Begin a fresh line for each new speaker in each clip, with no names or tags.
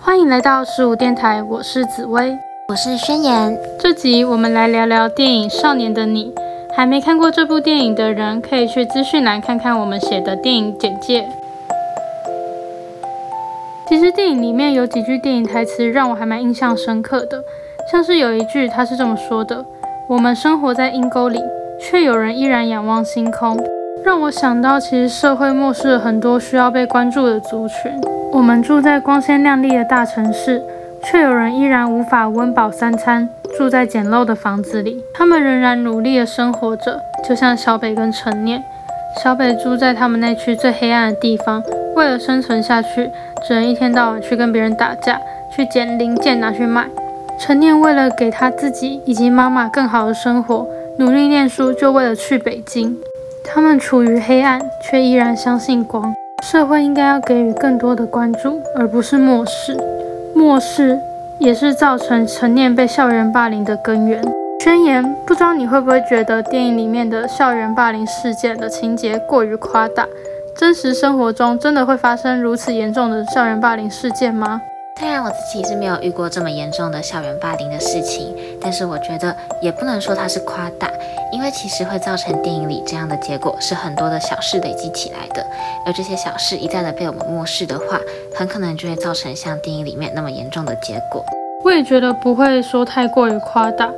欢迎来到十五电台，我是紫薇，
我是宣言。
这集我们来聊聊电影《少年的你》。还没看过这部电影的人，可以去资讯栏看看我们写的电影简介。其实电影里面有几句电影台词让我还蛮印象深刻的，像是有一句他是这么说的：“我们生活在阴沟里，却有人依然仰望星空。”让我想到，其实社会漠视了很多需要被关注的族群。我们住在光鲜亮丽的大城市，却有人依然无法温饱三餐，住在简陋的房子里。他们仍然努力地生活着，就像小北跟陈念。小北住在他们那区最黑暗的地方，为了生存下去，只能一天到晚去跟别人打架，去捡零件拿去卖。陈念为了给他自己以及妈妈更好的生活，努力念书，就为了去北京。他们处于黑暗，却依然相信光。社会应该要给予更多的关注，而不是漠视。漠视也是造成陈念被校园霸凌的根源。宣言，不知道你会不会觉得电影里面的校园霸凌事件的情节过于夸大？真实生活中真的会发生如此严重的校园霸凌事件吗？
虽然我自己是没有遇过这么严重的校园霸凌的事情，但是我觉得也不能说它是夸大，因为其实会造成电影里这样的结果是很多的小事累积起来的，而这些小事一再的被我们漠视的话，很可能就会造成像电影里面那么严重的结果。
我也觉得不会说太过于夸大，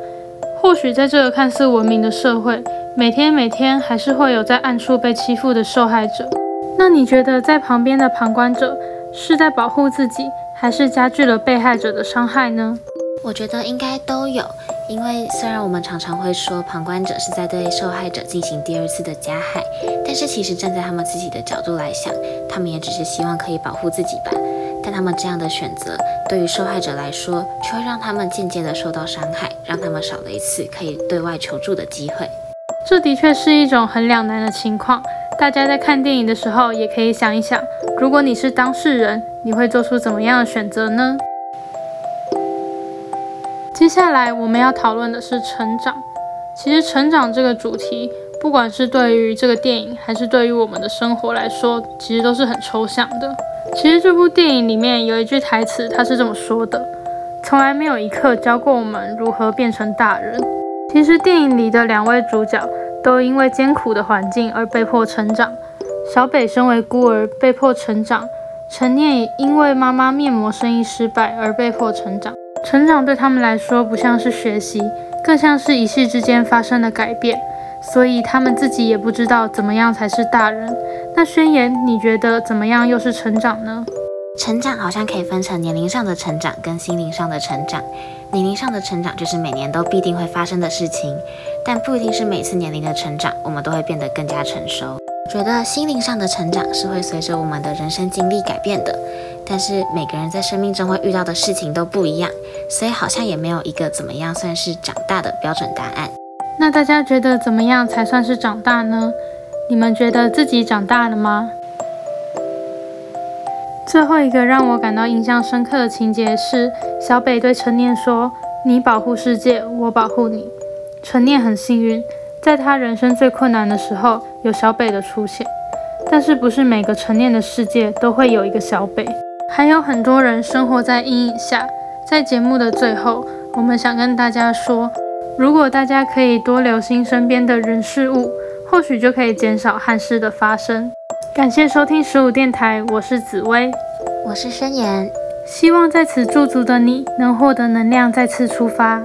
或许在这个看似文明的社会，每天每天还是会有在暗处被欺负的受害者。那你觉得在旁边的旁观者是在保护自己？还是加剧了被害者的伤害呢？
我觉得应该都有，因为虽然我们常常会说旁观者是在对受害者进行第二次的加害，但是其实站在他们自己的角度来想，他们也只是希望可以保护自己吧。但他们这样的选择，对于受害者来说，却会让他们间接的受到伤害，让他们少了一次可以对外求助的机会。
这的确是一种很两难的情况。大家在看电影的时候，也可以想一想，如果你是当事人，你会做出怎么样的选择呢？接下来我们要讨论的是成长。其实成长这个主题，不管是对于这个电影，还是对于我们的生活来说，其实都是很抽象的。其实这部电影里面有一句台词，它是这么说的：“从来没有一刻教过我们如何变成大人。”其实电影里的两位主角。都因为艰苦的环境而被迫成长。小北身为孤儿被迫成长，陈念也因为妈妈面膜生意失败而被迫成长。成长对他们来说不像是学习，更像是一夕之间发生的改变，所以他们自己也不知道怎么样才是大人。那宣言，你觉得怎么样又是成长呢？
成长好像可以分成年龄上的成长跟心灵上的成长。年龄上的成长就是每年都必定会发生的事情，但不一定是每次年龄的成长我们都会变得更加成熟。觉得心灵上的成长是会随着我们的人生经历改变的，但是每个人在生命中会遇到的事情都不一样，所以好像也没有一个怎么样算是长大的标准答案。
那大家觉得怎么样才算是长大呢？你们觉得自己长大了吗？最后一个让我感到印象深刻的情节是，小北对陈念说：“你保护世界，我保护你。”陈念很幸运，在他人生最困难的时候有小北的出现。但是，不是每个陈念的世界都会有一个小北，还有很多人生活在阴影下。在节目的最后，我们想跟大家说，如果大家可以多留心身边的人事物，或许就可以减少憾事的发生。感谢收听十五电台，我是紫薇，
我是宣言，
希望在此驻足的你能获得能量，再次出发。